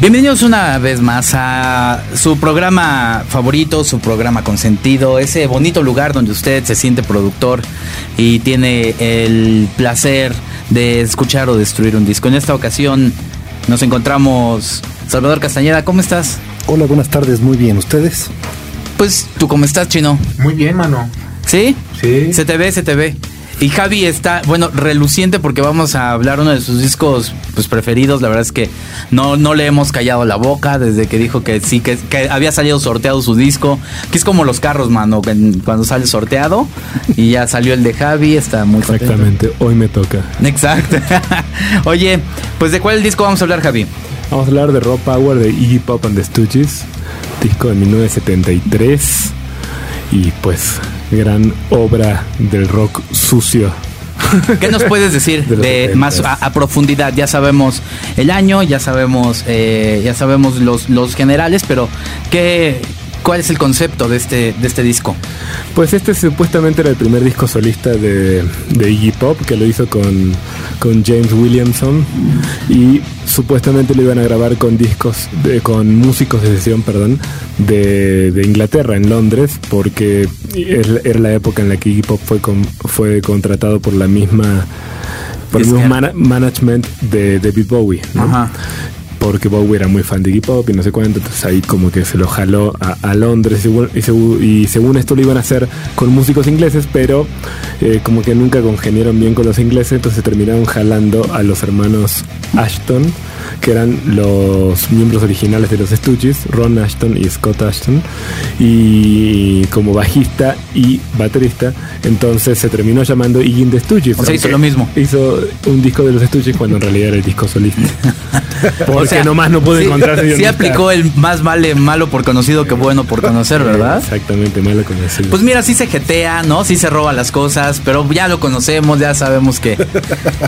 Bienvenidos una vez más a su programa favorito, su programa consentido, ese bonito lugar donde usted se siente productor y tiene el placer de escuchar o destruir un disco. En esta ocasión nos encontramos Salvador Castañeda, ¿cómo estás? Hola, buenas tardes, muy bien, ¿ustedes? Pues, ¿tú cómo estás, Chino? Muy bien, mano. ¿Sí? Sí. Se te ve, se te ve. Y Javi está, bueno, reluciente porque vamos a hablar uno de sus discos pues preferidos. La verdad es que no, no le hemos callado la boca desde que dijo que sí, que, que había salido sorteado su disco. Que es como los carros, mano, cuando sale sorteado y ya salió el de Javi, está muy contento. Exactamente, hoy me toca. Exacto. Oye, pues de cuál disco vamos a hablar, Javi? Vamos a hablar de Raw Power de Iggy Pop and the Stooges, disco de 1973 y pues gran obra del rock sucio. ¿Qué nos puedes decir De los de, 70s. más a, a profundidad? Ya sabemos el año, ya sabemos, eh, ya sabemos los, los generales, pero ¿qué, ¿cuál es el concepto de este, de este disco? Pues este supuestamente era el primer disco solista de, de Iggy Pop, que lo hizo con, con James Williamson y supuestamente lo iban a grabar con discos, de- con músicos de sesión, perdón, de, de Inglaterra, en Londres, porque era la época en la que Iggy Pop fue, con- fue contratado por la misma por el mismo management de David Bowie, ¿no? Ajá. Porque Bowie era muy fan de Iggy Pop y no sé cuánto, entonces ahí como que se lo jaló a, Londres y y según esto lo iban a hacer con músicos ingleses, pero eh, como que nunca congeniaron bien con los ingleses, entonces terminaron jalando a los hermanos Ashton, que eran los miembros originales de los Stooges, Ron Ashton y Scott Ashton, y como bajista y baterista, entonces se terminó llamando Iggy the Stooges. O sea, hizo lo mismo. Hizo un disco de los Stooges cuando en realidad era el disco solista. Porque O sea, nomás no pude sí, encontrar Sí aplicó el más vale malo por conocido que bueno por conocer, ¿verdad? Exactamente, malo conocido. Pues mira, sí se jetea, ¿no? Sí se roba las cosas, pero ya lo conocemos, ya sabemos que,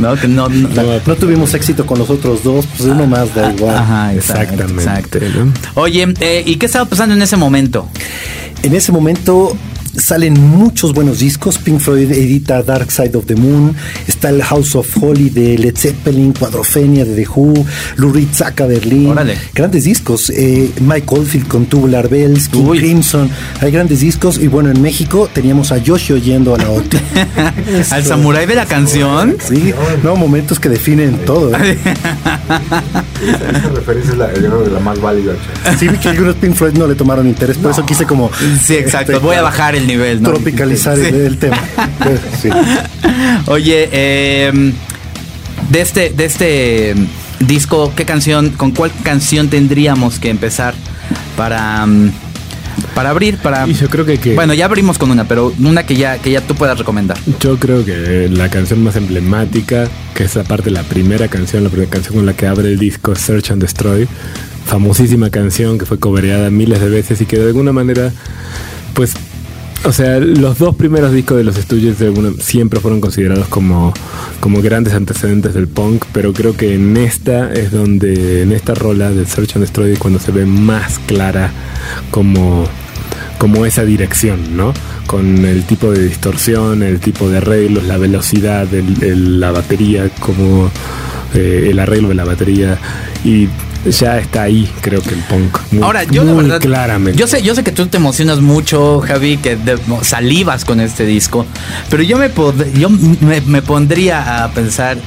¿no? Que no, no- No tuvimos éxito con los otros dos, pues uno más da igual. Ajá, exacto, Exactamente. Oye, eh, ¿y qué estaba pasando en ese momento? En ese momento salen muchos buenos discos. Pink Floyd edita Dark Side of the Moon. Está el House of Holy de Led Zeppelin, Cuadrofenia de The Who, Lou Reed saca Berlín. Órale. Grandes discos. Eh, Mike Oldfield con Tubular Bells, King Uy. Crimson. Hay grandes discos. Y bueno, en México teníamos a Yoshi oyendo a la otra. ¿Al samurái de la canción? Sí, no, momentos que definen todo. ¿eh? Esa referencia es la, yo creo que la más válida. Sí, vi que algunos Pink Floyd no le tomaron interés, por eso quise como Sí, exacto. este, Voy a bajar el nivel, ¿no? tropicalizar el, Sí. el tema. Sí. Oye, eh, de este, de este disco, ¿qué canción, con cuál canción tendríamos que empezar para, mm, para abrir? Para, Y yo creo que, que- bueno, ya abrimos con una, pero una que ya, que ya tú puedas recomendar. yo creo que la canción más emblemática, que es aparte la primera canción, la primera canción con la que abre el disco, Search and Destroy, famosísima canción que fue cobereada miles de veces y que de alguna manera, pues, o sea, los dos primeros discos de los Stooges de siempre fueron considerados como, como grandes antecedentes del punk, pero creo que en esta es donde, en esta rola de Search and Destroy, es cuando se ve más clara como como esa dirección, ¿no? Con el tipo de distorsión, el tipo de arreglos, la velocidad la batería, como eh, el arreglo de la batería y ya está ahí, creo que el punk. Muy, Ahora, yo la muy verdad, claramente. yo sé, yo sé que tú te emocionas mucho, Javi, que de- salivas con este disco, pero yo me, pod- yo me, me pondría a pensar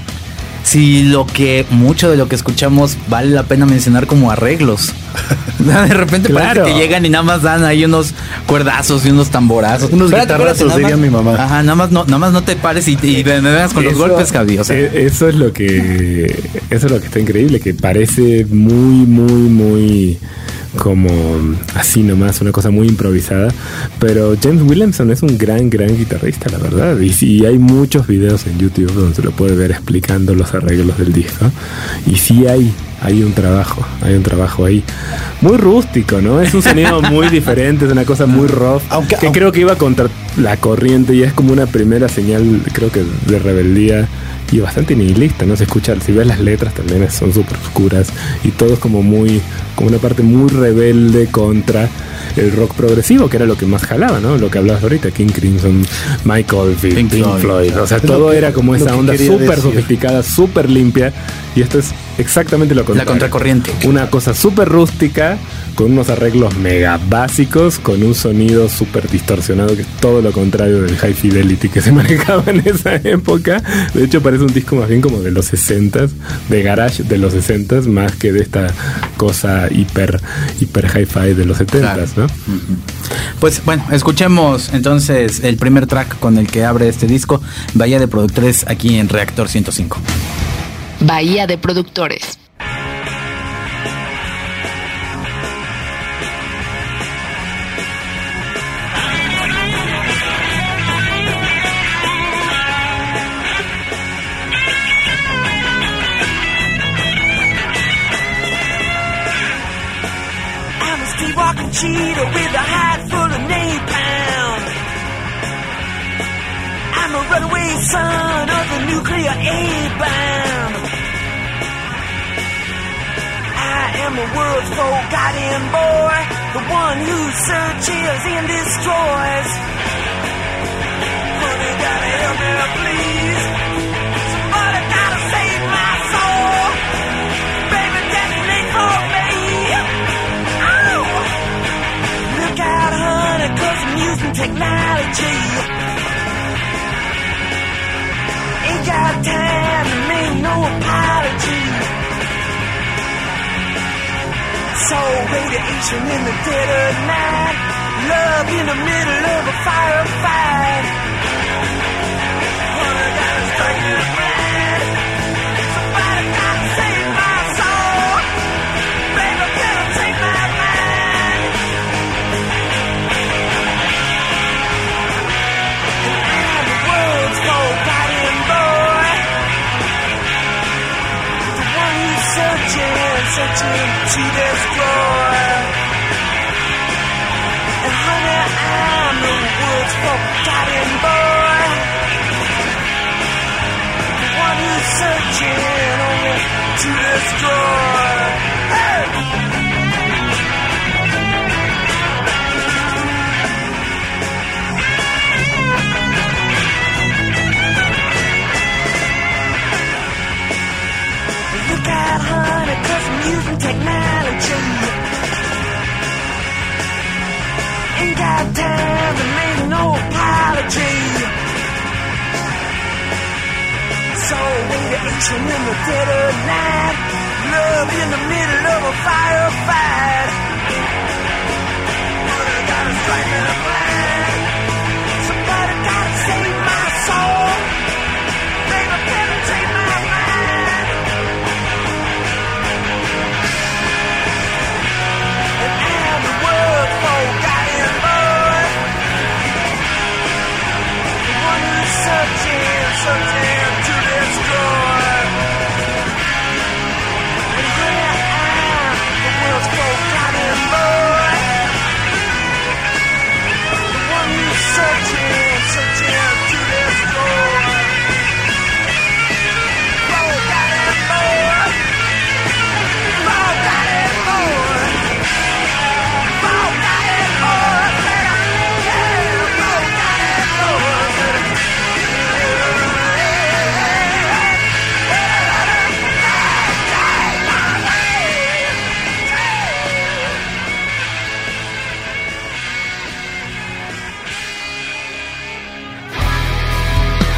si lo que mucho de lo que escuchamos vale la pena mencionar como arreglos. De repente Claro. parece que llegan y nada más dan ahí unos cuerdazos y unos tamborazos. Unos guitarrazos, nada diría más- mi mamá. Ajá, nada más no, nada más no te pares y, y me, vengas con los golpes, Javi. O sea, eh, eso es lo que eso es lo que está increíble, que parece muy, muy, muy como así nomás, una cosa muy improvisada. Pero James Williamson es un gran, gran guitarrista, la verdad. Y sí, hay muchos videos en YouTube donde se lo puede ver explicando los arreglos del disco. Y sí hay, hay un trabajo, hay un trabajo ahí. Muy rústico, ¿no? Es un sonido muy diferente, es una cosa muy rough. Aunque- que aunque- creo que iba contra la corriente y es como una primera señal, creo que de rebeldía y bastante nihilista, ¿no? Se escucha, si ves las letras también son súper oscuras y todo es como muy, como una parte muy rebelde contra el rock progresivo, que era lo que más jalaba, ¿no? Lo que hablabas ahorita, King Crimson, Michael Pink, Pink Floyd, o sea, todo era como esa onda súper sofisticada, súper limpia y esto es exactamente lo contrario. La contracorriente. Una cosa súper rústica, con unos arreglos mega básicos, con un sonido súper distorsionado, que es todo lo contrario del high fidelity que se manejaba en esa época. De hecho, parece un disco más bien como de los 60 de garage de los 60 más que de esta cosa hiper, hiper hi-fi de los 70 ¿no? Pues bueno, escuchemos entonces el primer track con el que abre este disco, Bahía de Productores, aquí en Reactor 105. Bahía de Productores. Runaway son of the nuclear A-bomb. I am the world's forgotten boy, the one who searches and destroys. Honey, gotta help me, please. Somebody gotta save my soul. Baby, for me. Oh! Look out, I'm using technology. Time to make no apology. So radiation in the dead of night, love in the middle of a firefight. Honey, gotta strike searching, to destroy. And honey, I'm the world's forgotten boy. The one who's searching only to destroy. Hey! Cause I'm using technology. Ain't got time to make no apology. So radiation in the dead of night, love in the middle of a firefight. Honey, gotta strike me blind. Somebody gotta save my soul. Searching, searching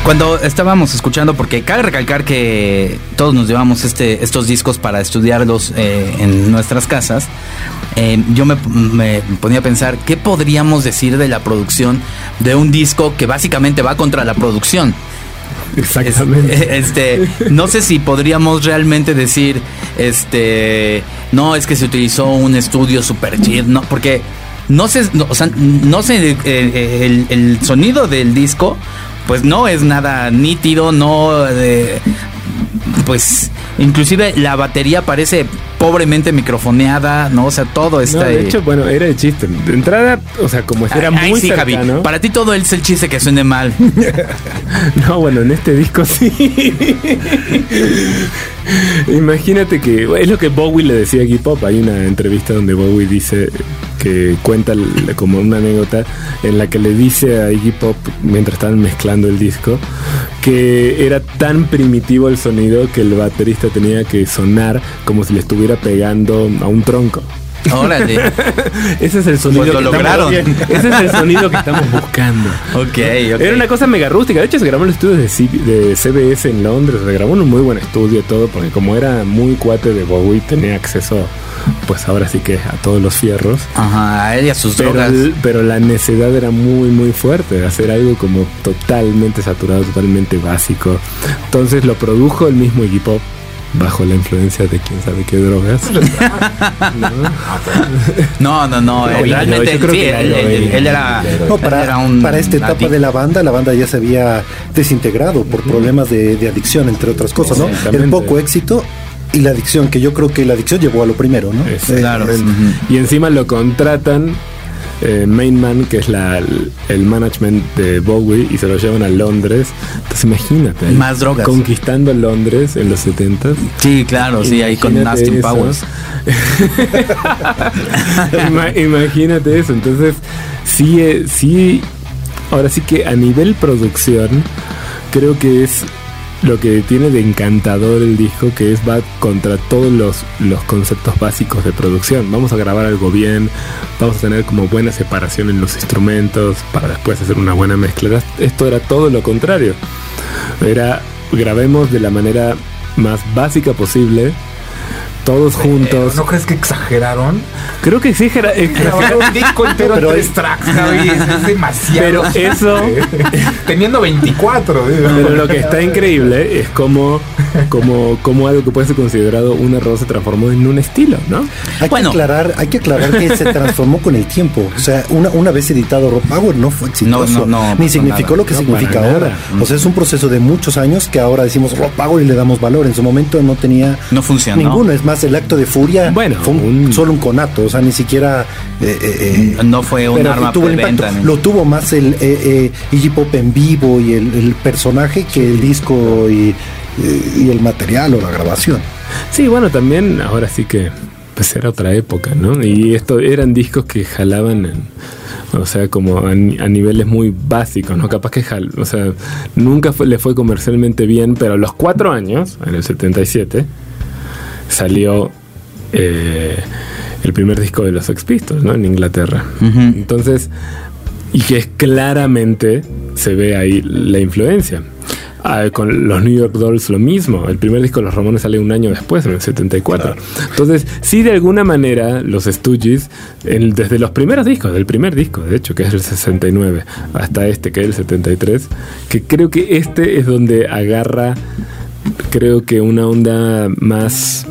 Cuando estábamos escuchando, porque cabe recalcar que todos nos llevamos este, estos discos para estudiarlos eh, en nuestras casas, eh, yo me, me ponía a pensar, ¿qué podríamos decir de la producción de un disco que básicamente va contra la producción? Exactamente. Es- este, no sé si podríamos realmente decir, este, no, es que se utilizó un estudio super chido, no, porque no sé, no, o sea, no sé, eh, eh, el, el sonido del disco, pues no es nada nítido, no, eh, pues, inclusive la batería parece pobremente microfoneada, ¿no? O sea, todo está No, de ahí. hecho, bueno, era el chiste. De entrada, o sea, como era Ay, muy sí, Javi. cercano. Para ti todo es el chiste que suene mal. No, bueno, en este disco sí. Imagínate que es lo que Bowie le decía a Iggy Pop. Hay una entrevista donde Bowie dice que cuenta como una anécdota en la que le dice a Iggy Pop mientras estaban mezclando el disco que era tan primitivo el sonido que el baterista tenía que sonar como si le estuviera pegando a un tronco. Órale. Ese es el sonido Pues lo que estamos- lograron. Ese es el sonido que estamos buscando. ok, ok. Era una cosa mega rústica. De hecho, se grabó en los estudios de, C- de CBS en Londres. Se grabó en un muy buen estudio y todo, porque como era muy cuate de Bowie, tenía acceso, pues ahora sí que a todos los fierros. Ajá, a él y a sus Pero, drogas. pero la necedad era muy, muy fuerte de hacer algo como totalmente saturado, totalmente básico. Entonces lo produjo el mismo Iggy Pop bajo la influencia de quién sabe qué drogas. No, no, no. No, él ya, realmente, yo creo sí, que él, él- él era. No, él para, era un para esta etapa adicto. de la banda, la banda ya se había desintegrado por problemas de, de adicción, entre otras cosas, ¿no? El poco éxito y la adicción, que yo creo que la adicción llevó a lo primero, ¿no? Es- Eh, claro. Y encima lo contratan eh, Main Man, que es la, el management de Bowie, y se lo llevan a Londres. Entonces imagínate. Más drogas. Conquistando Londres en los 70 Sí, claro, sí, ahí con Austin eso. Powers. Ima- imagínate eso. Entonces, sí, eh, sí. Ahora sí que a nivel producción, creo que es lo que tiene de encantador el disco, que es va contra todos los, los conceptos básicos de producción. Vamos a grabar algo bien, vamos a tener como buena separación en los instrumentos para después hacer una buena mezcla. Esto era todo lo contrario. Era grabemos de la manera más básica posible, todos juntos. ¿No crees que exageraron? Creo que sí, Gera- eh, un disco entero Pero en tres es- tracks, Javi, es, es demasiado. Pero eso, Teniendo 24, digo. pero lo que está increíble es como, como, como algo que puede ser considerado un error se transformó en un estilo, ¿no? Hay Bueno. que aclarar, hay que aclarar que se transformó con el tiempo. O sea, una, una vez editado Rock Power no fue exitoso. No, no, no, ni significó nada. lo que No, significa ahora. nada. O sea, es un proceso de muchos años que ahora decimos Rock Power y le damos valor. En su momento no tenía No funcionó. ninguno. Es más, el acto de furia Bueno, fue un- un- solo un conato. O sea, ni siquiera. eh, eh, eh, No fue un pero arma tuvo preventa. impacto. Lo tuvo más el eh, eh, Iggy Pop en vivo y el, el personaje que el disco y, y el material o la grabación. Sí, bueno, también ahora sí que pues era otra época, ¿no? Y esto eran discos que jalaban en, o sea, como a, ni- a niveles muy básicos, ¿no? Capaz que jal, o sea, nunca fue- le fue comercialmente bien, pero a los cuatro años, en el 77, salió eh, el primer disco de los Sex Pistols, ¿no? En Inglaterra. Entonces, y que es claramente se ve ahí la influencia. Ah, con los New York Dolls lo mismo. El primer disco de los Ramones sale un año después, en el 74. Entonces, sí, de alguna manera, los Stooges, el- desde los primeros discos, del primer disco, de hecho, que es el 69, hasta este, que es el 73, que creo que este es donde agarra, creo que una onda más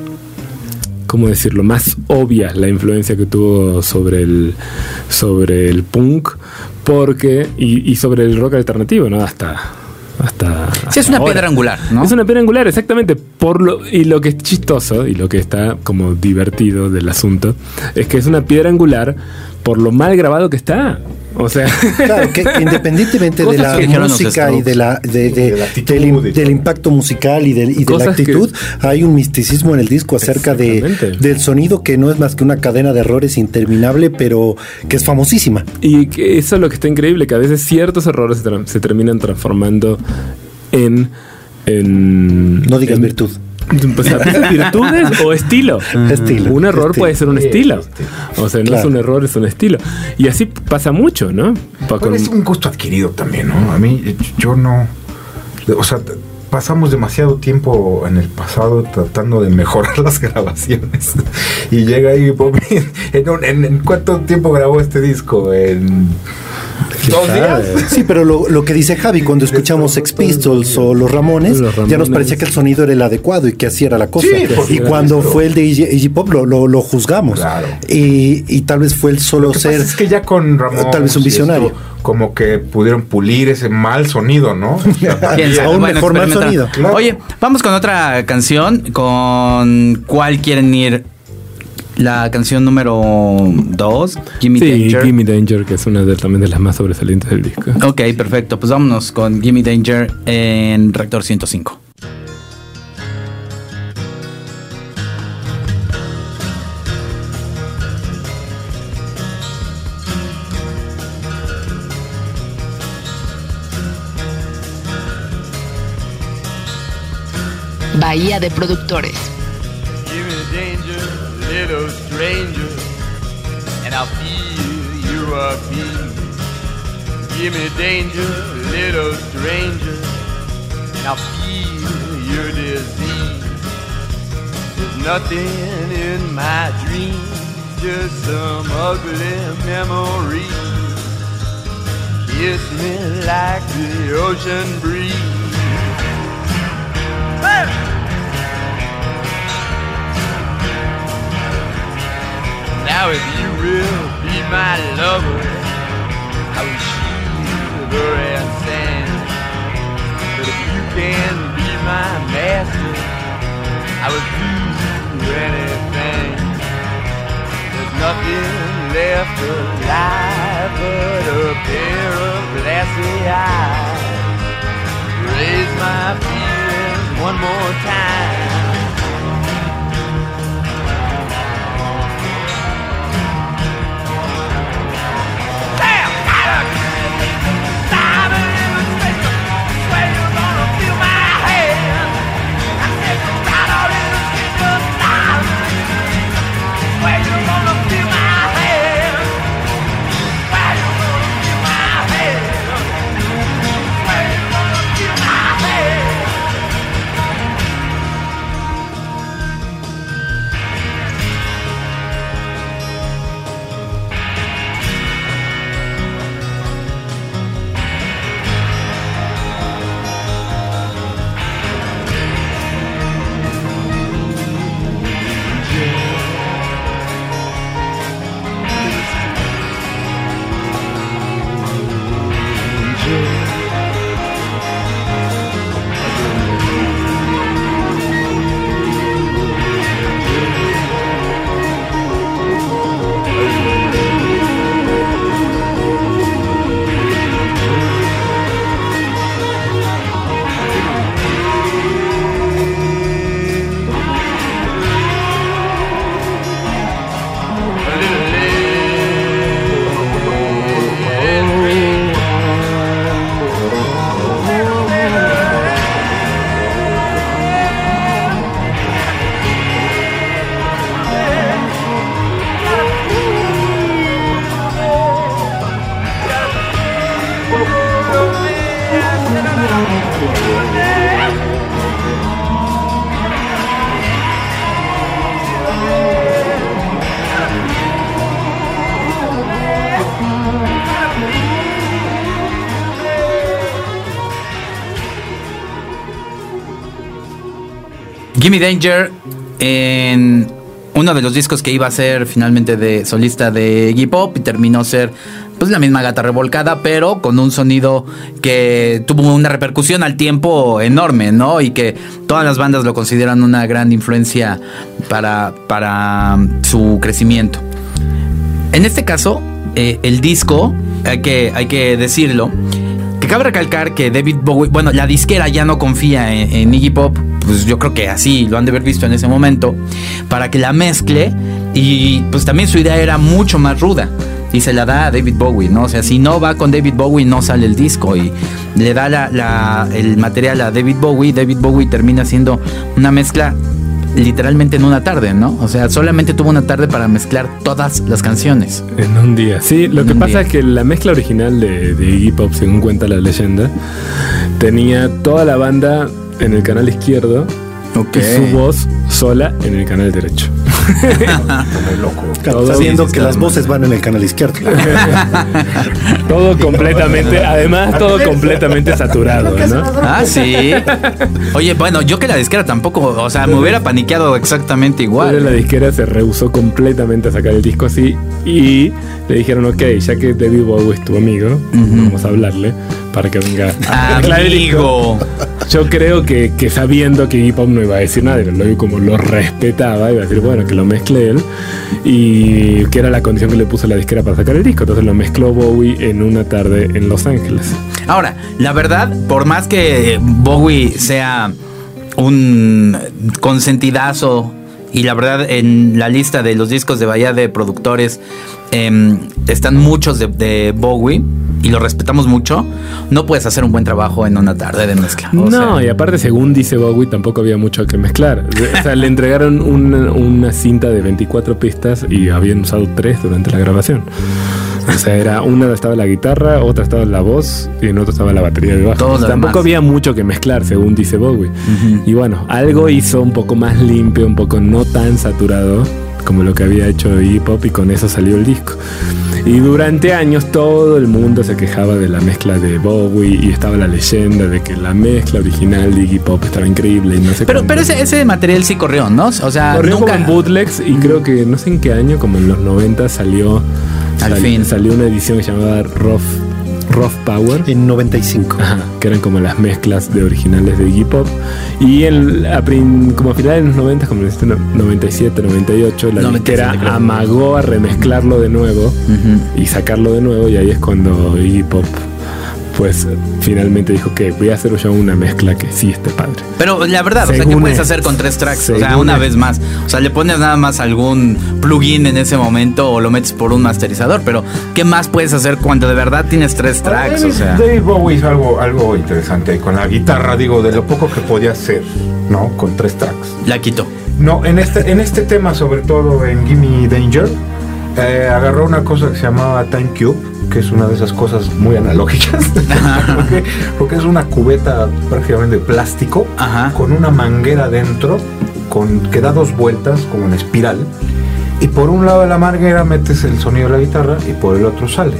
¿cómo decirlo? Más obvia la influencia que tuvo sobre el, sobre el punk, porque, y, y sobre el rock alternativo, ¿no? Hasta. Hasta, Sí, es hasta una ahora. piedra angular, ¿no? Es una piedra angular, exactamente. Por lo, y lo que es chistoso y lo que está como divertido del asunto es que es una piedra angular por lo mal grabado que está. O sea, Claro, que independientemente de la música y de la, de, de- De la actitud del, impacto musical y, del- y de la que- actitud, hay un misticismo en el disco acerca de, del sonido que no es más que una cadena de errores interminable, pero que es famosísima. Y que eso es lo que está increíble, que a veces ciertos errores se, terminan transformando en... en No digas en- virtud. Pues virtudes o estilo. Estilo, Un error estilo. puede ser un estilo. estilo. O sea, no Claro. es un error, es un estilo. Y así pasa mucho, ¿no? Pa- Pero con- es un gusto adquirido también, ¿no? A mí, yo no. O sea, pasamos demasiado tiempo en el pasado tratando de mejorar las grabaciones. Y llega ahí, en, un- en- en cuánto tiempo grabó este disco? ¿En dos días? Sí, pero lo, lo que dice Javi, cuando escuchamos Sex Pistols o Los Ramones, Los ya nos Ramones. parecía que el sonido era el adecuado y que así era la cosa. Sí, y cuando fue el de Iggy, Pop lo, lo- lo juzgamos. Claro. Y, y tal vez fue el solo Lo que ser. pasa es que ya con Ramón. Tal vez un visionario. como que pudieron pulir ese mal sonido, ¿no? Aún Bueno, mejor mal sonido. Claro. Oye, vamos con otra canción. ¿Con cuál quieren ir La canción número 2, Gimme Sí, Danger. Gimme Danger, que es una de, también de las más sobresalientes del disco. Ok, perfecto. Pues vámonos con Gimme Danger en Reactor 105. Bahía de Productores. Give me danger, little stranger, I'll feel your disease. There's nothing in my dreams, just some ugly memories. Kiss me like the ocean breeze. Now if you will be my lover, I will shiver and stand. But if you can be my master, I will do anything. There's nothing left alive but a pair of glassy eyes. Raise my feelings one more time. Gimme Danger en uno de los discos que iba a ser finalmente de solista de Iggy Pop y terminó ser pues la misma gata revolcada, pero con un sonido que tuvo una repercusión al tiempo enorme, ¿no? Y que todas las bandas lo consideran una gran influencia para, para su crecimiento. En este caso, eh, el disco, hay que, hay que decirlo, que cabe recalcar que David Bowie, bueno, la disquera ya no confía en, en Iggy Pop, pues yo creo que así lo han de haber visto en ese momento, para que la mezcle y pues también su idea era mucho más ruda. Y se la da a David Bowie, ¿no? O sea, si no va con David Bowie, no sale el disco. Y le da la- la- el material a David Bowie. David Bowie termina haciendo una mezcla literalmente en una tarde, ¿no? O sea, solamente tuvo una tarde para mezclar todas las canciones. En un día. Sí, lo En que pasa día. es que la mezcla original de, de Iggy Pop, según cuenta la leyenda, tenía toda la banda en el canal izquierdo Ok. y su voz sola en el canal derecho. Como loco. Todo sabiendo que las voces van en el canal izquierdo. Todo completamente, además todo completamente saturado, ¿no? Ah, sí. Oye, bueno, yo que la disquera tampoco, o sea, me hubiera paniqueado exactamente Pero la igual. disquera se rehusó completamente a sacar el disco así y le dijeron, ok, ya que David Bowie es tu amigo, vamos a hablarle para que venga a arreglar el disco". Amigo. yo creo que, que sabiendo que Iggy Pop no iba a decir nada, lo como lo respetaba, iba a decir, bueno, que lo mezcle él, y que era la condición que le puso la disquera para sacar el disco. Entonces lo mezcló Bowie en una tarde en Los Ángeles. Ahora, la verdad, por más que Bowie sea un consentidazo y la verdad en la lista de los discos de Bahía de productores em, están muchos de, de Bowie y lo respetamos mucho, no puedes hacer un buen trabajo en una tarde de mezcla. O no, sea, y aparte, según dice Bowie, tampoco había mucho que mezclar. O sea, le entregaron una, una cinta de 24 pistas y habían usado tres durante la grabación. O sea, era una estaba la guitarra, otra estaba la voz y en otra estaba la batería de bajo. Todo tampoco demás. había mucho que mezclar, según dice Bowie. Y bueno, algo hizo un poco más limpio, un poco no tan saturado como lo que había hecho Iggy Pop y con eso salió el disco. Y durante años todo el mundo se quejaba de la mezcla de Bowie y estaba la leyenda de que la mezcla original de Iggy Pop estaba increíble y no sé pero, pero ese, ese material sí corrió, ¿no? O sea, Corrió nunca... como bootlegs y creo que no sé en qué año, como en los 90 salió Al fin. salió una edición que se llamaba Rough, Rough Power. En 95. Ajá, que eran como las mezclas de originales de Iggy Pop. Y el, a como a finales de los 90, como en este no- 97, 98, la 97 disquera creo. amagó a remezclarlo de nuevo y sacarlo de nuevo. Y ahí es cuando Iggy Pop, pues finalmente dijo que voy a hacer yo una mezcla que sí esté padre. Pero la verdad, o sea, ¿qué puedes hacer con tres tracks? o sea, una vez más. O sea, le pones nada más algún plugin en ese momento o lo metes por un masterizador. Pero, ¿qué más puedes hacer cuando de verdad tienes tres tracks? O David, sea, David Bowie hizo algo, algo interesante ahí con la guitarra, digo, de lo poco que podía hacer, ¿no? Con tres tracks. la quito. No, en este, en este tema, sobre todo en Gimme Danger, eh, agarró una cosa que se llamaba Time Cube, que es una de esas cosas muy analógicas, porque, porque es una cubeta prácticamente de plástico, Ajá. con una manguera dentro, con, que da dos vueltas, como en espiral, y por un lado de la manguera metes el sonido de la guitarra y por el otro sale.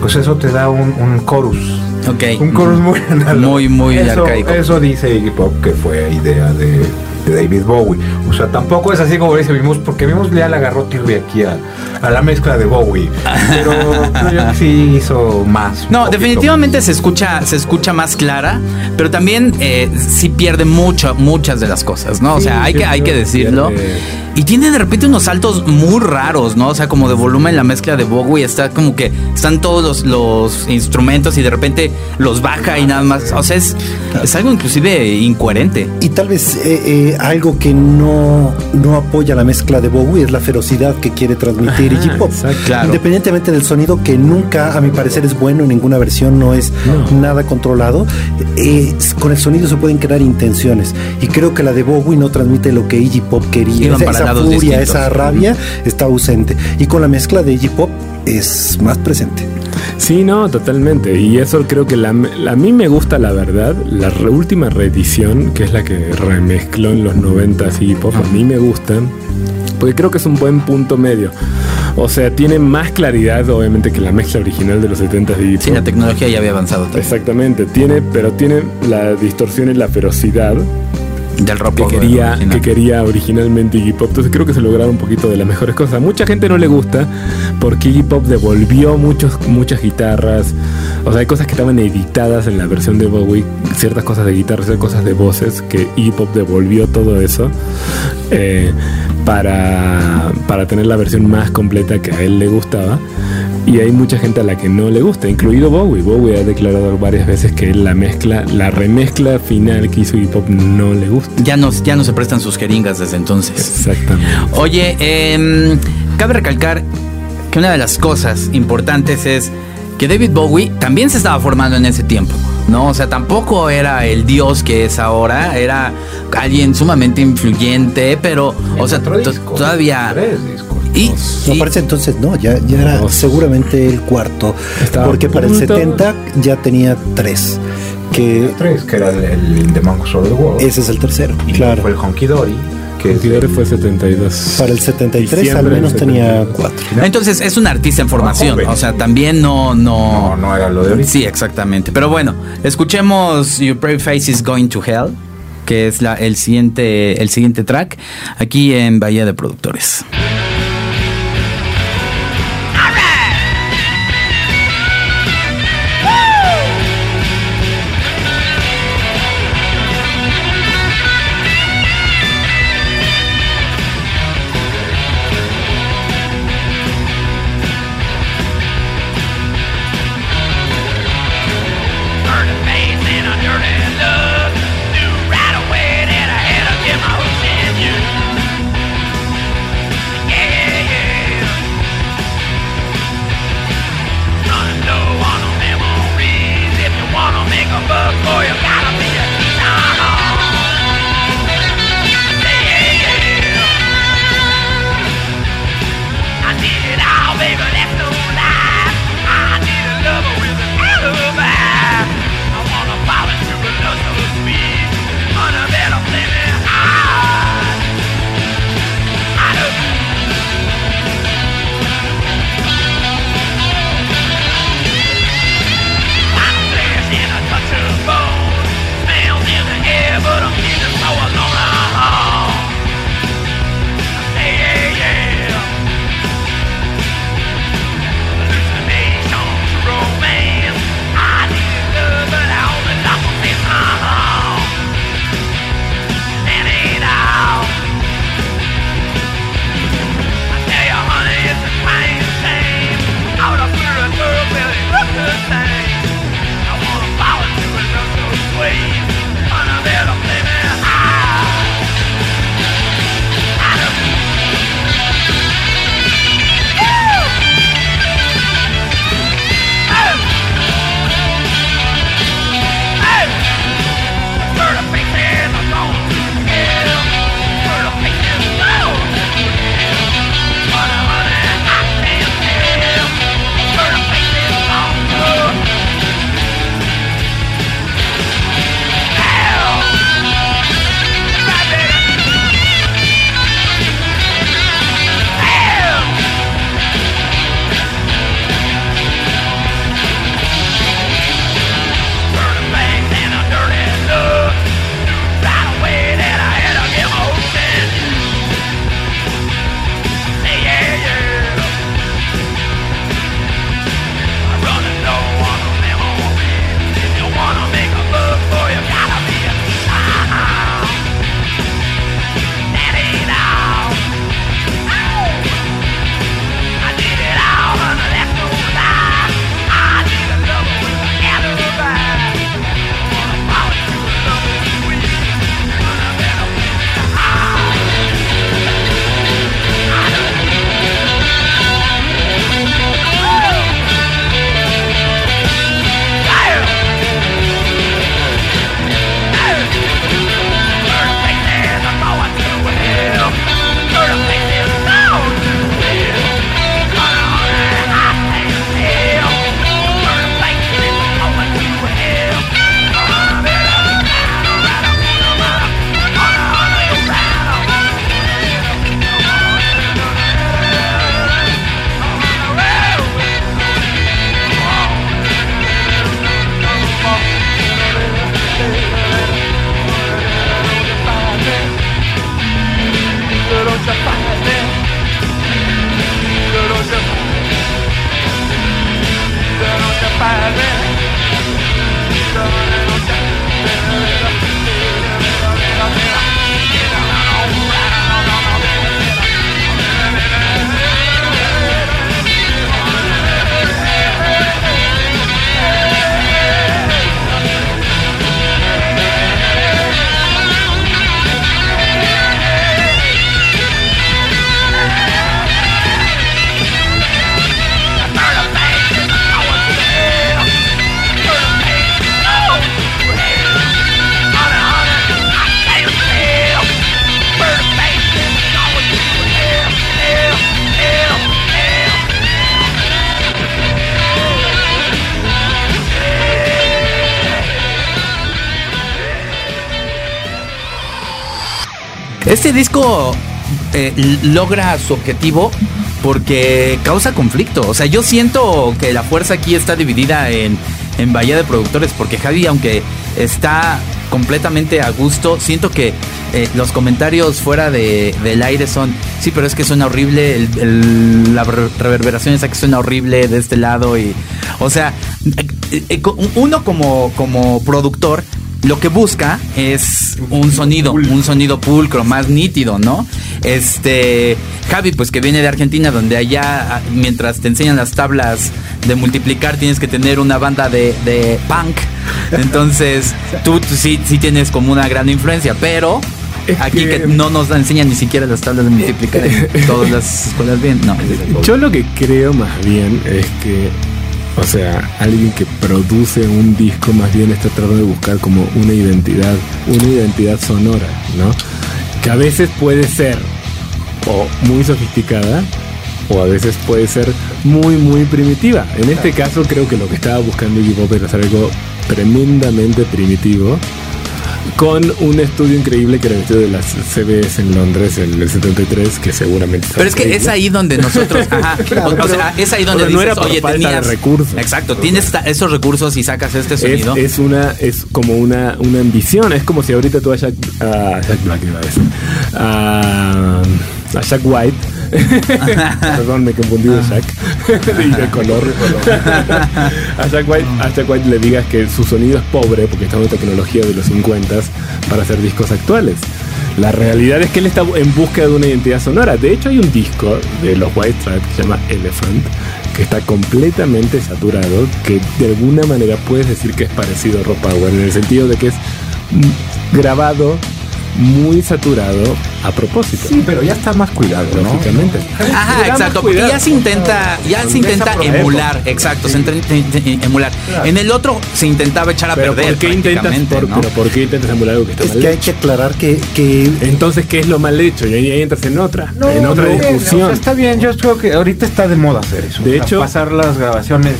Pues eso te da un, un chorus. Ok. Un chorus muy analógico. Muy, muy eso, arcaico. Eso dice Iggy Pop que fue idea de, de David Bowie. O sea, tampoco es así como dice Vimos, porque Vimos ya le agarró tirri aquí a, a la mezcla de Bowie. Pero creo que sí hizo más. No, definitivamente se escucha, se escucha más clara, pero también eh, sí pierde mucho, muchas de las cosas, ¿no? o sea, hay que, hay que decirlo. pierde. Y tiene de repente unos saltos muy raros, ¿no? O sea, como de volumen la mezcla de Bowie está como que están todos los, los instrumentos y de repente los baja y nada más. O sea, es, es algo inclusive incoherente. Y tal vez eh, eh, algo que no, no apoya la mezcla de Bowie es la ferocidad que quiere transmitir Ajá, Iggy Pop. Claro. Independientemente del sonido, que nunca, a mi parecer, es bueno, en ninguna versión no es No. nada controlado, eh, con el sonido se pueden crear intenciones. Y creo que la de Bowie no transmite lo que Iggy Pop quería. Iban para furia, distintos. esa rabia está ausente. Y con la mezcla de Iggy Pop es más presente. Sí, no, totalmente. Y eso creo que la, la- a mí me gusta la verdad. La re- última reedición, que es la que remezcló en los 90 y pop, a mí me gusta. Porque creo que es un buen punto medio. O sea, tiene más claridad, obviamente, que la mezcla original de los 70 y Sí, la tecnología ya había avanzado también. Exactamente, tiene, pero tiene la distorsión y la ferocidad Del rock que quería, original. que quería originalmente Iggy Pop. Entonces creo que se lograron un poquito de las mejores cosas. Mucha gente no le gusta porque Iggy Pop devolvió muchos, muchas guitarras. O sea, hay cosas que estaban editadas en la versión de Bowie, ciertas cosas de guitarra, ciertas cosas de voces, que Iggy Pop devolvió todo eso eh, para, para tener la versión más completa que a él le gustaba. Y hay mucha gente a la que no le gusta, incluido Bowie. Bowie ha declarado varias veces que la mezcla, la remezcla final que hizo Iggy Pop no le gusta. Ya no, ya no se prestan sus jeringas desde entonces. Exactamente. Oye, em, cabe recalcar que una de las cosas importantes es que David Bowie también se estaba formando en ese tiempo, ¿no? O sea, tampoco era el dios que es ahora, era alguien sumamente influyente, pero, o sea, todavía... Tres discos. Y, No, y- para ese entonces no, ya, ya era Dos. seguramente el cuarto. Estaba porque para el punto. 70 ya tenía tres. Que Tres, que era el, el The Monks of the World. ese es el tercero, y claro. fue el Honky Dory. Que el- fue 72. Para el 73 al menos tenía 72. cuatro. entonces es un artista en formación, joven. o sea, también no... No, no era lo de ahorita. Sí, exactamente. Pero bueno, escuchemos Your Brave Face is Going to Hell, que es la, el, siguiente, el siguiente track, aquí en Bahía de Productores. Disco eh, logra su objetivo porque causa conflicto. O sea, yo siento que la fuerza aquí está dividida en, en Bahía de Productores, porque Javi, aunque está completamente a gusto, siento que eh, los comentarios fuera de, del aire son, sí, pero es que suena horrible, la re- reverberación esa que suena horrible de este lado y, o sea, eh, uno como, como productor lo que busca es un sonido, un sonido pulcro, más nítido, ¿no? Este, Javi, pues que viene de Argentina, donde allá, ah, mientras te enseñan las tablas de multiplicar, tienes que tener una banda de, de punk. Entonces, tú, tú sí, sí tienes como una gran influencia, pero aquí que, que- no nos enseñan ni siquiera las tablas de multiplicar en todas las escuelas bien, no. Yo lo que creo más bien es que, o sea, alguien que produce un disco más bien está tratando de buscar como una identidad, una identidad sonora, ¿no? Que a veces puede ser o muy sofisticada o a veces puede ser muy, muy primitiva. En este caso creo que lo que estaba buscando Iggy Pop era hacer algo tremendamente primitivo con un estudio increíble que era el estudio de las CBS en Londres en el 73, que seguramente Pero es que es ahí donde nosotros, ajá, Claro, o, o sea, es ahí donde sea, no dices, era por oye, falta de tenías recursos. Exacto, tienes esos recursos y sacas este es, sonido. es una es como una, una ambición es como si ahorita tú a Jack, Jack Black iba a decir a, a Jack White perdón me confundí de Jack y de color a Jack White a Jack White le digas que su sonido es pobre porque está en tecnología de los 50 para hacer discos actuales. La realidad es que él está en búsqueda de una identidad sonora. De hecho, hay un disco de los White Stripes que se llama Elephant, que está completamente saturado, que de alguna manera puedes decir que es parecido a Rock Power, en el sentido de que es grabado muy saturado a propósito. Sí, pero ya está más cuidado, ¿no? Lógicamente. Ajá, exacto, porque ya se intenta, ya se intenta emular, exacto, se intenta emular. En el otro se intentaba echar a Pero perder ¿por qué intentas, por, ¿no? pero ¿por qué intentas emular algo que está Es mal que hay que aclarar que, que Entonces, ¿qué es lo mal hecho? Y ahí, ahí entras en otra, en otra no, discusión. o sea, está bien, yo creo que ahorita está de moda hacer eso. De O sea, hecho- pasar las grabaciones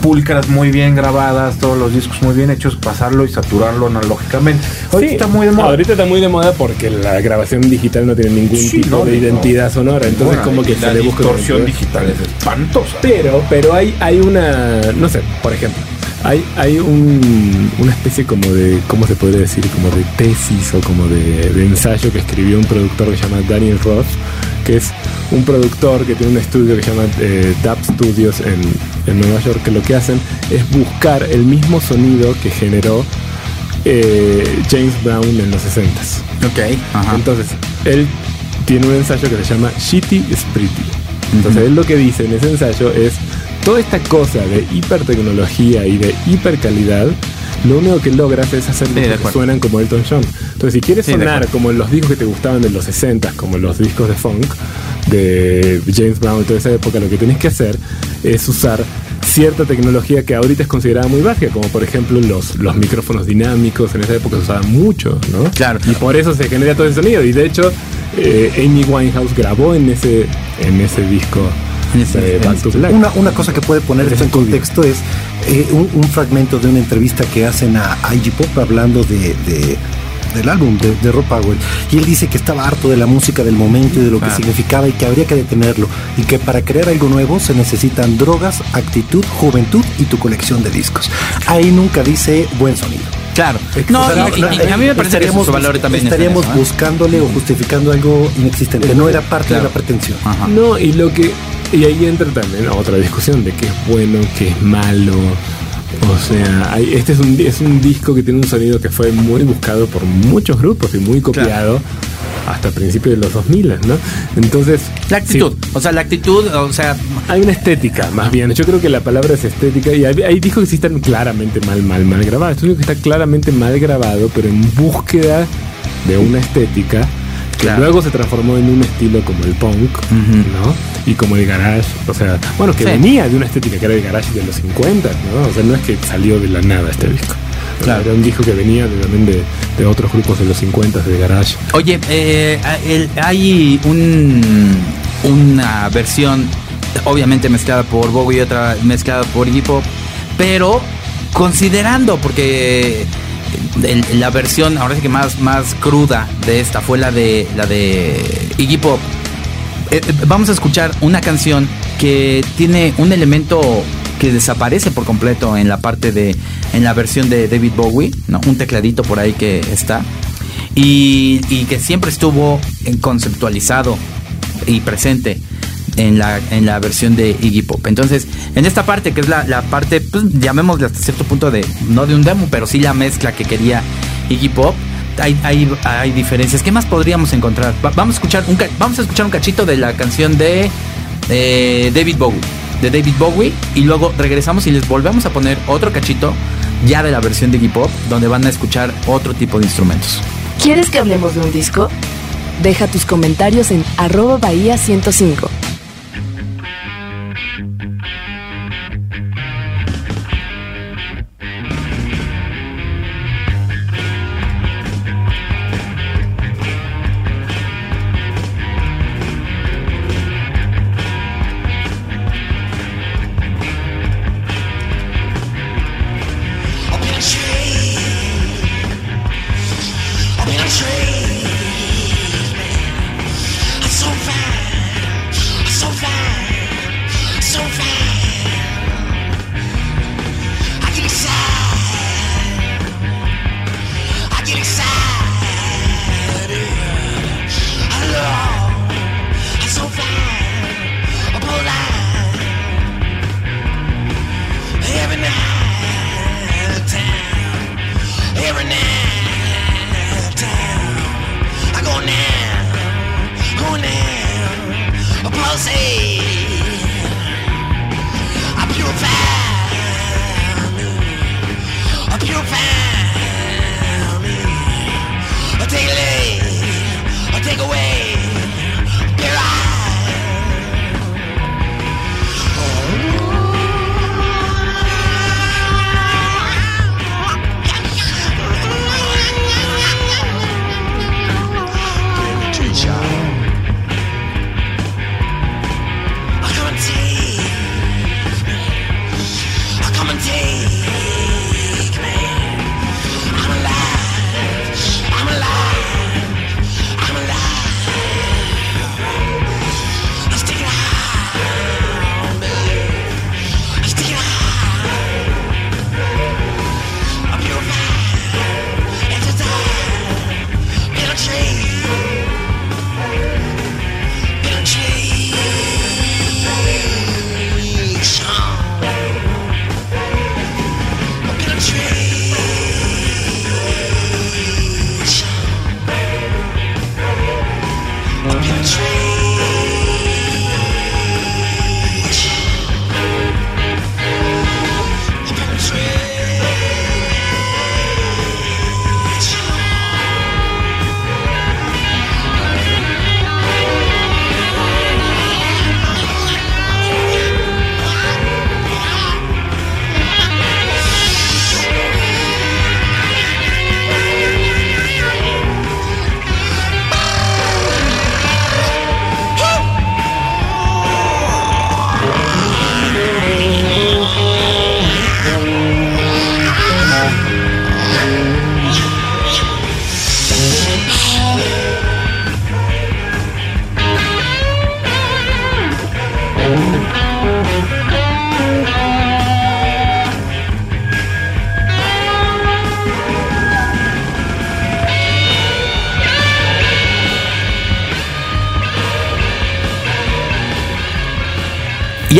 pulcras muy bien grabadas, todos los discos muy bien hechos, pasarlo y saturarlo analógicamente. Ahorita Sí, está muy de moda. Ahorita está muy de moda porque la grabación digital no tiene ningún Sí, tipo no, de no. identidad sonora. Entonces, como que la se le busca una distorsión digital es espantosa. Pero, pero hay, hay una, no sé, por ejemplo, hay, hay un, una especie como de, ¿cómo se podría decir? Como de tesis o como de, de ensayo que escribió un productor que se llama Daniel Roth, que es un productor que tiene un estudio que se llama eh, Studios en, en Nueva York, que lo que hacen es buscar el mismo sonido que generó eh, James Brown en los 60s. Ok, ajá. Entonces, él tiene un ensayo que se llama Shitty Spritty. Entonces, él lo que dice en ese ensayo es toda esta cosa de hipertecnología y de hipercalidad. Lo único que logras es hacer Sí, que suenan como Elton John. Entonces, si quieres Sí, sonar como en los discos que te gustaban de los 60, como los discos de funk, de James Brown y toda esa época, lo que tienes que hacer es usar cierta tecnología que ahorita es considerada muy básica, como por ejemplo los, los micrófonos dinámicos, en esa época se usaban mucho, ¿no? Claro. Y por eso se genera todo ese sonido. Y de hecho, eh, Amy Winehouse grabó en ese, en ese disco Black. Una, una cosa que puede poner esto en contexto es eh, un, un fragmento de una entrevista que hacen a Iggy Pop hablando de, de- del álbum de, de Rob Powell y él dice que estaba harto de la música del momento y de lo que significaba y que habría que detenerlo y que para crear algo nuevo se necesitan drogas, actitud, juventud y tu colección de discos. Ahí nunca dice buen sonido. Claro. No, O sea, y- y- y a mí me parece que su valor también estaríamos eso, ¿eh? buscándole o justificando algo inexistente, que no era parte Claro. de la pretensión. Ajá. No, y lo que. Y ahí entra también otra discusión de qué es bueno, qué es malo. O sea, hay- este es un, es un disco que tiene un sonido que fue muy buscado por muchos grupos y muy copiado hasta principios de los 2000, ¿no? Entonces. La actitud, sí, o sea, la actitud, o sea, hay una estética, más bien. Yo creo que la palabra es estética y hay, hay discos que sí están claramente mal, mal, mal grabados. Este único que está claramente mal grabado, pero en búsqueda de una estética que Claro. luego se transformó en un estilo como el punk, ¿no? Y como el garage, o sea, bueno, que Sí. venía de una estética que era el garage de los 50, ¿no? O sea, no es que salió de la nada este disco. Claro. Era un disco que venía de- también de, de otros grupos de los 50 de garage. Oye, eh, el- hay un, una versión obviamente mezclada por Bowie y otra mezclada por Iggy Pop, pero considerando, porque la versión, ahora sí que más, más cruda de esta fue la de la de Iggy Pop. Eh, eh, vamos a escuchar una canción que tiene un elemento que desaparece por completo en la parte de en la versión de David Bowie, ¿no? Un tecladito por ahí que está y, y que siempre estuvo conceptualizado y presente en la, en la versión de Iggy Pop. Entonces, en esta parte, que es la, la parte, pues, llamémosle hasta cierto punto de, no de un demo, pero sí la mezcla que quería Iggy Pop, hay, hay, hay diferencias. ¿Qué más podríamos encontrar? Va- vamos, a escuchar un, vamos a escuchar un cachito de la canción de eh, David Bowie. De David Bowie. Y luego regresamos y les volvemos a poner otro cachito ya de la versión de Iggy Pop, donde van a escuchar otro tipo de instrumentos. ¿Quieres que hablemos de un disco? Deja tus comentarios en arroba bahía 105.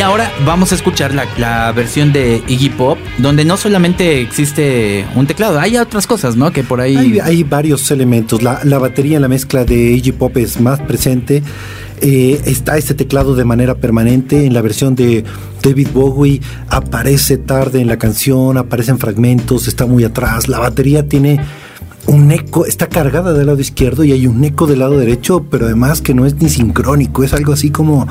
Y ahora vamos a escuchar la, la versión de Iggy Pop, donde no solamente existe un teclado, hay otras cosas, ¿no? Que por ahí... Hay, hay varios elementos. La, la batería en la mezcla de Iggy Pop es más presente. Eh, está este teclado de manera permanente. En la versión de David Bowie aparece tarde en la canción, aparecen fragmentos, está muy atrás. La batería tiene un eco, está cargada del lado izquierdo y hay un eco del lado derecho, pero además que no es ni sincrónico, es algo así como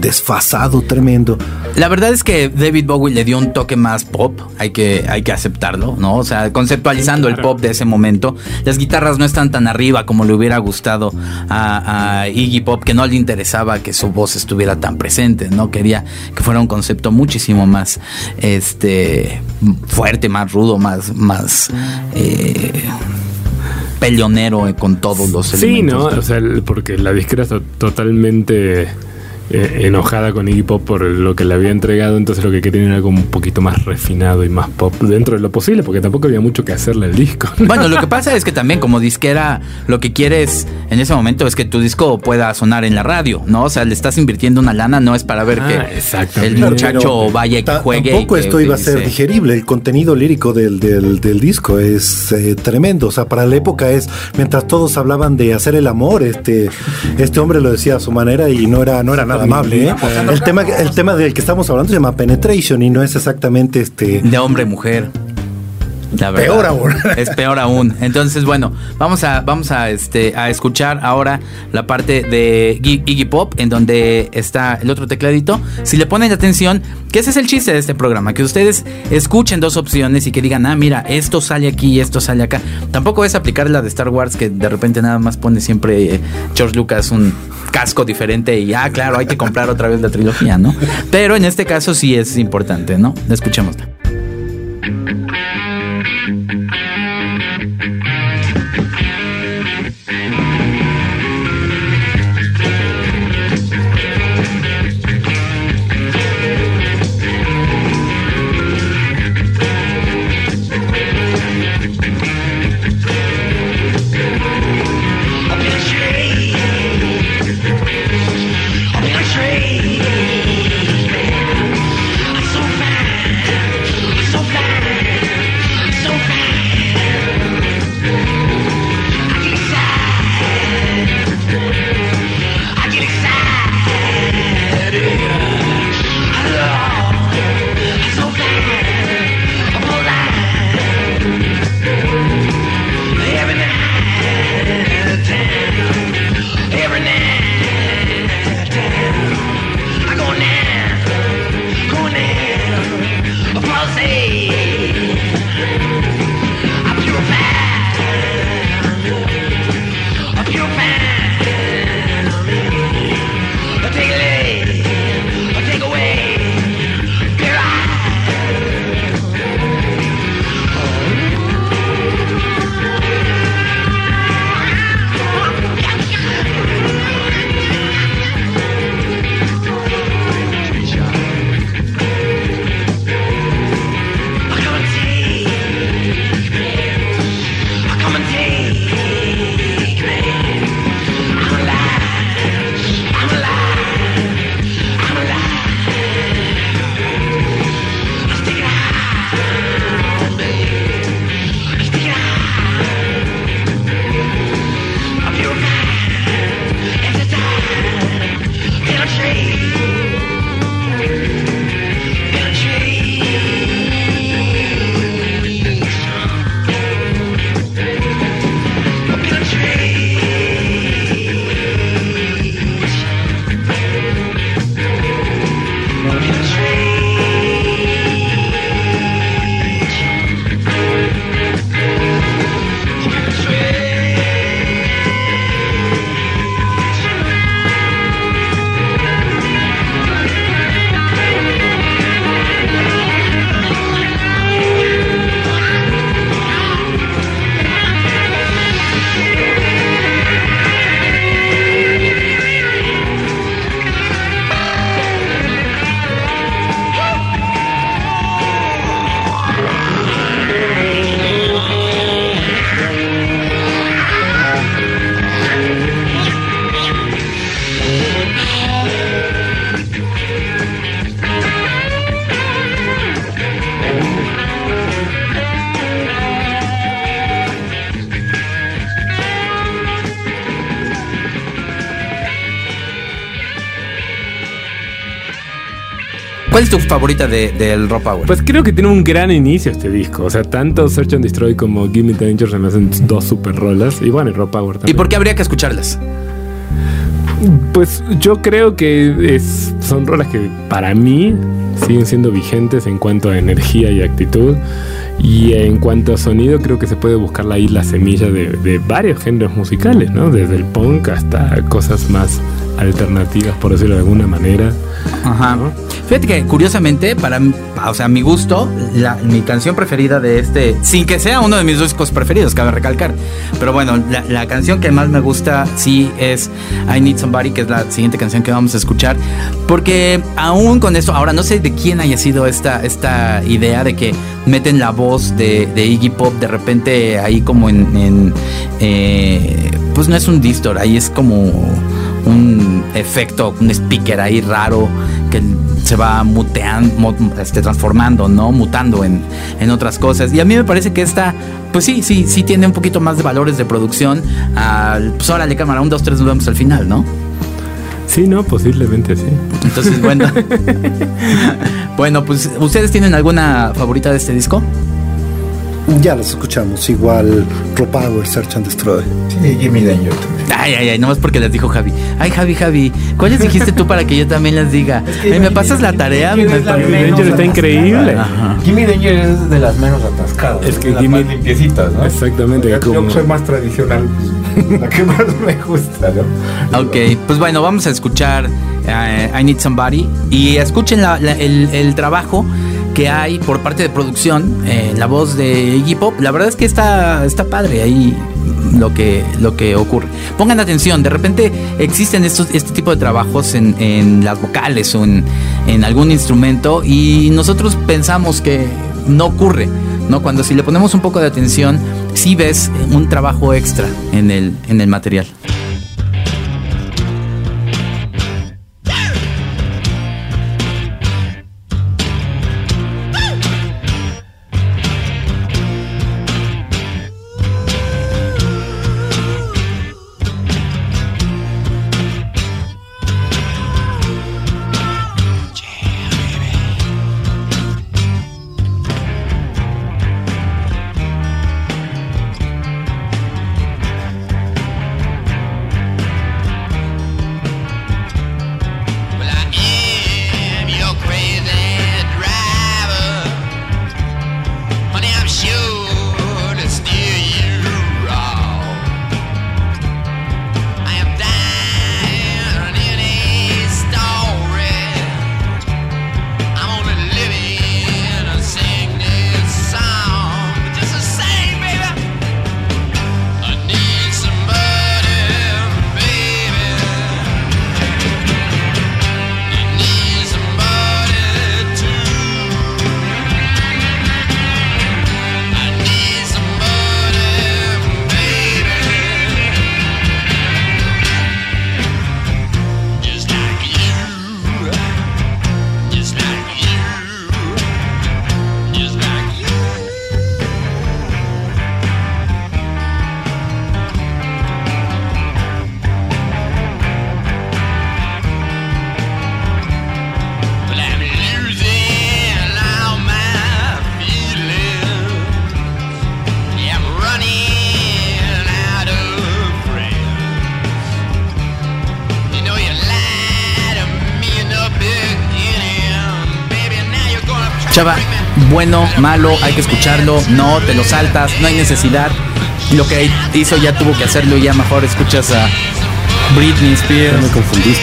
desfasado, tremendo. La verdad es que David Bowie le dio un toque más pop, hay que, hay que aceptarlo, ¿no? O sea, conceptualizando el pop de ese momento. Las guitarras no están tan arriba como le hubiera gustado a, a Iggy Pop, que no le interesaba que su voz estuviera tan presente, ¿no? Quería que fuera un concepto muchísimo más este fuerte, más rudo, más, más eh, peleonero eh, con todos los Sí, elementos. ¿no? de- O sea, porque la disquera está totalmente eh, enojada con Iggy Pop por lo que le había entregado, entonces lo que querían era algo un poquito más refinado y más pop dentro de lo posible, porque tampoco había mucho que hacerle al disco. Bueno, lo que pasa es que también como disquera lo que quieres en ese momento es que tu disco pueda sonar en la radio, ¿no? O sea, le estás invirtiendo una lana, no es para ver Ah, que el muchacho Pero vaya y juegue. Tampoco y que esto iba a ser digerible. El contenido lírico del, del- del disco es eh, tremendo. O sea, para la época es, mientras todos hablaban de hacer el amor, este, este hombre lo decía a su manera y no era, no era nada amable. ¿eh? El, tema, el tema del que estamos hablando se llama penetration y no es exactamente este. De hombre mujer. La verdad. Peor aún. Es peor aún. Entonces, bueno, vamos a, vamos a, este, a escuchar ahora la parte de Iggy Iggy Pop, en donde está el otro tecladito. Si le ponen atención, que ese es el chiste de este programa, que ustedes escuchen dos opciones y que digan, ah, mira, esto sale aquí y esto sale acá. Tampoco es aplicar la de Star Wars, que de repente nada más pone siempre eh, George Lucas un casco diferente y, ah, claro, hay que comprar otra vez la trilogía, ¿no? Pero en este caso sí es importante, ¿no? Escuchémosla. Tu favorita de- del Raw Power? Pues creo que tiene un gran inicio este disco. O sea, tanto Search and Destroy como Give Me Danger se me hacen dos super rolas. Y bueno, y Raw Power ¿Y también. por qué habría que escucharlas? Pues yo creo que es, son rolas que para mí siguen siendo vigentes en cuanto a energía y actitud. Y en cuanto a sonido, creo que se puede buscar ahí la semilla de, de varios géneros musicales, ¿no? Desde el punk hasta cosas más alternativas, por decirlo de alguna manera. Ajá. Fíjate que curiosamente, para o sea, mi gusto, la- mi canción preferida de este, sin que sea uno de mis discos preferidos, cabe recalcar. Pero bueno, la, canción que más me gusta sí es I Need Somebody, que es la siguiente canción que vamos a escuchar. Porque aún con esto, ahora no sé de quién haya sido esta, esta idea de que meten la voz de, Iggy Pop de repente ahí como en, en, eh, pues no es un distor, ahí es como un efecto, un speaker ahí raro que se va muteando, este, transformando, ¿no? Mutando en, en otras cosas. Y a mí me parece que esta, pues sí, sí, sí tiene un poquito más de valores de producción. Al, pues órale, cámara, un, dos, tres, nos vemos al final, ¿no? Sí, no, posiblemente sí. Entonces, bueno. bueno, pues, ¿ustedes tienen alguna favorita de este disco? Ya los escuchamos, igual Raw Power, Search and Destroy. Sí, Gimme Danger también. Ay, ay, ay, nomás porque les dijo Javi. Ay, Javi, Javi, ¿cuáles dijiste tú para que yo también las diga? Ay, ¿Me pasas la tarea? Gimme ¿Me es la pasas- menos Danger está atascada. increíble. Ajá. Gimme Danger es de las menos atascadas. Es que las más limpiecitas, ¿no? Exactamente, Yo, como- yo soy más tradicional. la que más me gusta, ¿no? Ok, pues bueno, vamos a escuchar eh, I Need Somebody y escuchen la- la- el, el trabajo que hay por parte de producción, eh, la voz de Iggy Pop. La verdad es que está, está padre ahí lo que, lo que ocurre. Pongan atención, de repente existen estos, este tipo de trabajos en, en las vocales o en, en algún instrumento y nosotros pensamos que no ocurre. ¿no? Cuando si le ponemos un poco de atención, sí ves un trabajo extra en el, en el material. Chava, bueno, malo, hay que escucharlo, no, te lo saltas, no hay necesidad. Lo que hizo ya tuvo que hacerlo y ya mejor escuchas a Britney Spears. me confundiste.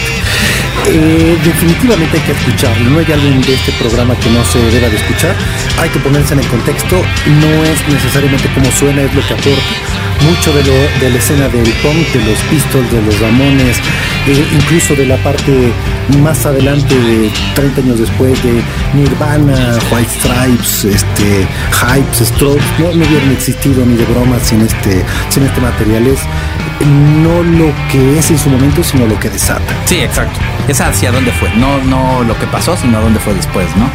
Eh, definitivamente hay que escucharlo. No hay algo de este programa que no se deba de escuchar. Hay que ponerse en el contexto. No es necesariamente como suena, es lo que aporta. Mucho de, lo, de la escena del punk, de los Pistols, de los Ramones, incluso de la parte más adelante, de 30 años después, de Nirvana, White Stripes, este, Hypes, Strokes, no, no hubieran existido ni de broma sin este, sin este material. Es no lo que es en su momento, sino lo que desata. Sí, exacto. Es hacia dónde fue, no, no lo que pasó, sino dónde fue después, ¿no?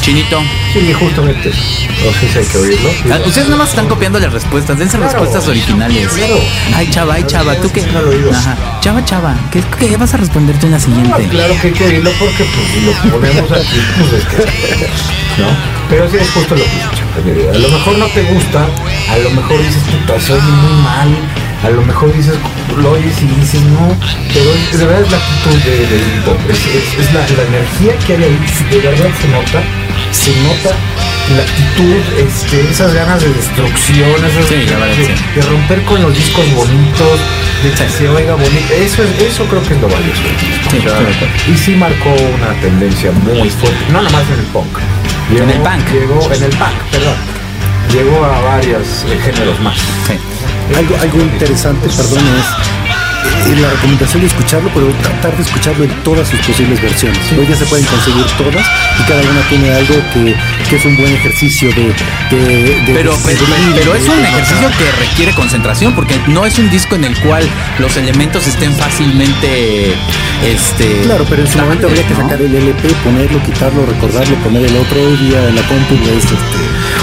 Chinito. Sí, justamente. No sé si hay que oírlo. Ah, Ustedes nada más están copiando las respuestas, dense Claro. respuestas originales. Claro. Ay, chava, ay, chava, tú qué. No. Ajá. Chava, chava, ¿qué, qué vas a responder tú en la No, siguiente? claro que hay que oírlo porque pues lo ponemos aquí, pues es que, ¿no? Pero sí es justo lo que. A lo mejor no te gusta, a lo mejor dices, puta, se oye muy mal, a lo mejor dices, lo oyes y dices, no, pero es- de verdad es la actitud de, del hip hop, es, es- es la, la energía que hay ahí, de verdad se nota, se nota la actitud, este, esas ganas de destrucción, esas Sí, de, sí. de romper con los discos bonitos, de que se oiga bonito, eso, es, eso creo que es lo valioso. Sí, sí. y sí marcó una tendencia muy fuerte, no nada más en el punk. En el punk. Llegó, en el punk, perdón. Llegó a varios eh, géneros más. Algo, algo interesante, perdón, es la recomendación de escucharlo, pero tratar de escucharlo en todas sus posibles versiones. Hoy ya se pueden conseguir todas y cada una tiene algo que, que es un buen ejercicio de... de- de- Pero, de- pero, es un ejercicio que requiere concentración porque no es un disco en el cual los elementos estén fácilmente este Claro, pero en su momento habría que sacar el LP, ponerlo, quitarlo, recordarlo, poner el otro día en la compu es este,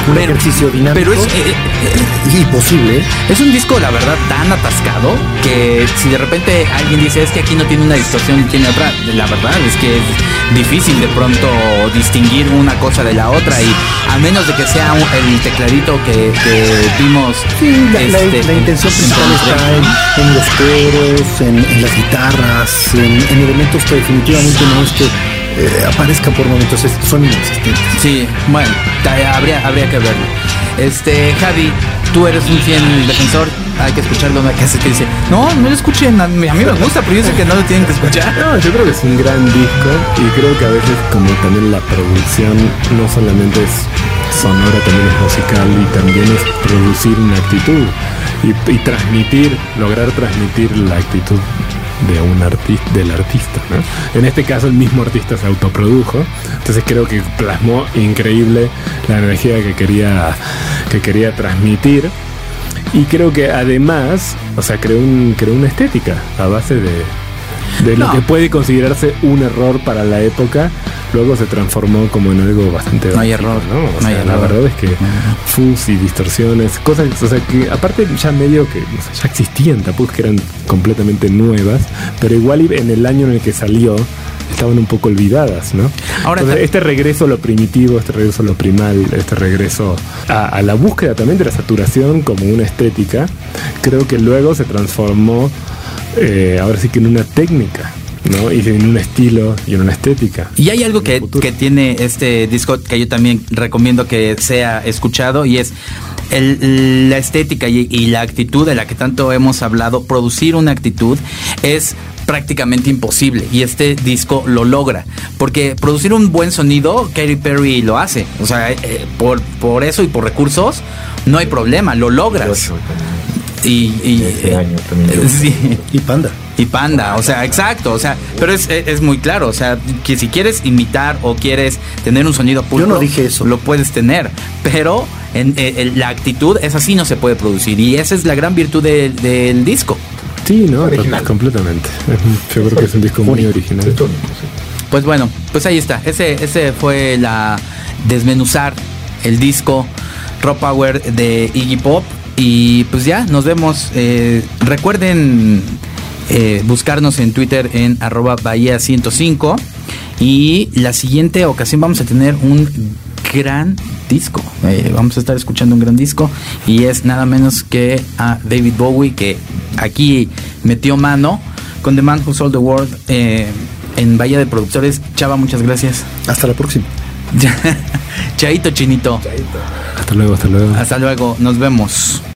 un Pero- ejercicio dinámico pero es, eh, eh, y posible. ¿eh? Es un disco, la verdad, tan atascado que si de repente alguien dice es que aquí no tiene una distorsión, tiene otra, la verdad es que es difícil de pronto distinguir una cosa de la otra y a menos de que sea un- el tecladito que, que vimos. La, la- este, la intención principal está en, en los coros, en, en las guitarras, en, en elementos que definitivamente no es que eh, aparezcan por momentos, son inexistentes. Sí, bueno, habría, habría que verlo. Este, Javi, tú eres un fiel defensor, hay que escucharlo, que hace que dice, no, no lo escuchen, a mí, me gusta, pero yo sé que no lo tienen que escuchar. No, yo creo que es un gran disco y creo que a veces como también la producción no solamente es sonora, también es musical y también es producir una actitud y, transmitir, lograr transmitir la actitud de un artista, del artista, ¿no? En este caso el mismo artista se autoprodujo, entonces creo que plasmó increíble la energía que quería, que quería transmitir y creo que además, o sea, creó, un, creó una estética a base de, de lo que puede considerarse un error para la época, luego se transformó como en algo bastante No hay básico, error, ¿no? O no hay sea, la error. verdad es que fuzz y distorsiones, cosas, o sea, que aparte ya medio que o sea, ya existían tapus que eran completamente nuevas, pero igual en el año en el que salió estaban un poco olvidadas, ¿no? Ahora Entonces, este regreso a lo primitivo, este regreso a lo primal, este regreso a, a la búsqueda también de la saturación como una estética, creo que luego se transformó eh, ahora sí que en una técnica, ¿no? Y en un estilo y en una estética. Y hay algo que, que tiene este disco que yo también recomiendo que sea escuchado y es el- la estética y, y la actitud de la que tanto hemos hablado. Producir una actitud es prácticamente imposible y este disco lo logra porque producir un buen sonido Katy Perry lo hace o sea eh, por, por eso y por recursos no hay problema lo logras y, y- Este año también yo- sí. Y Panda. Y Panda, o sea, exacto, o sea, pero es, es- muy claro, o sea, que si quieres imitar o quieres tener un sonido puro, no dije eso. Lo puedes tener, pero en, eh, el- la actitud es así, no se puede producir y esa es la gran virtud del disco. Sí, ¿no? Original. Completamente. Yo creo que es un disco muy original. Pues bueno, pues ahí está, ese, ese fue la desmenuzar el disco Raw Power de Iggy Pop y pues ya, nos vemos. Eh, recuerden eh, buscarnos en Twitter en arroba bahía 105 y la siguiente ocasión vamos a tener un gran disco. Eh, vamos a estar escuchando un gran disco y es nada menos que a David Bowie que aquí metió mano con The Man Who Sold the World eh, en Bahía de Productores. Chava, muchas gracias. Hasta la próxima. Chaito, chinito. Hasta luego, hasta luego. Hasta luego, nos vemos.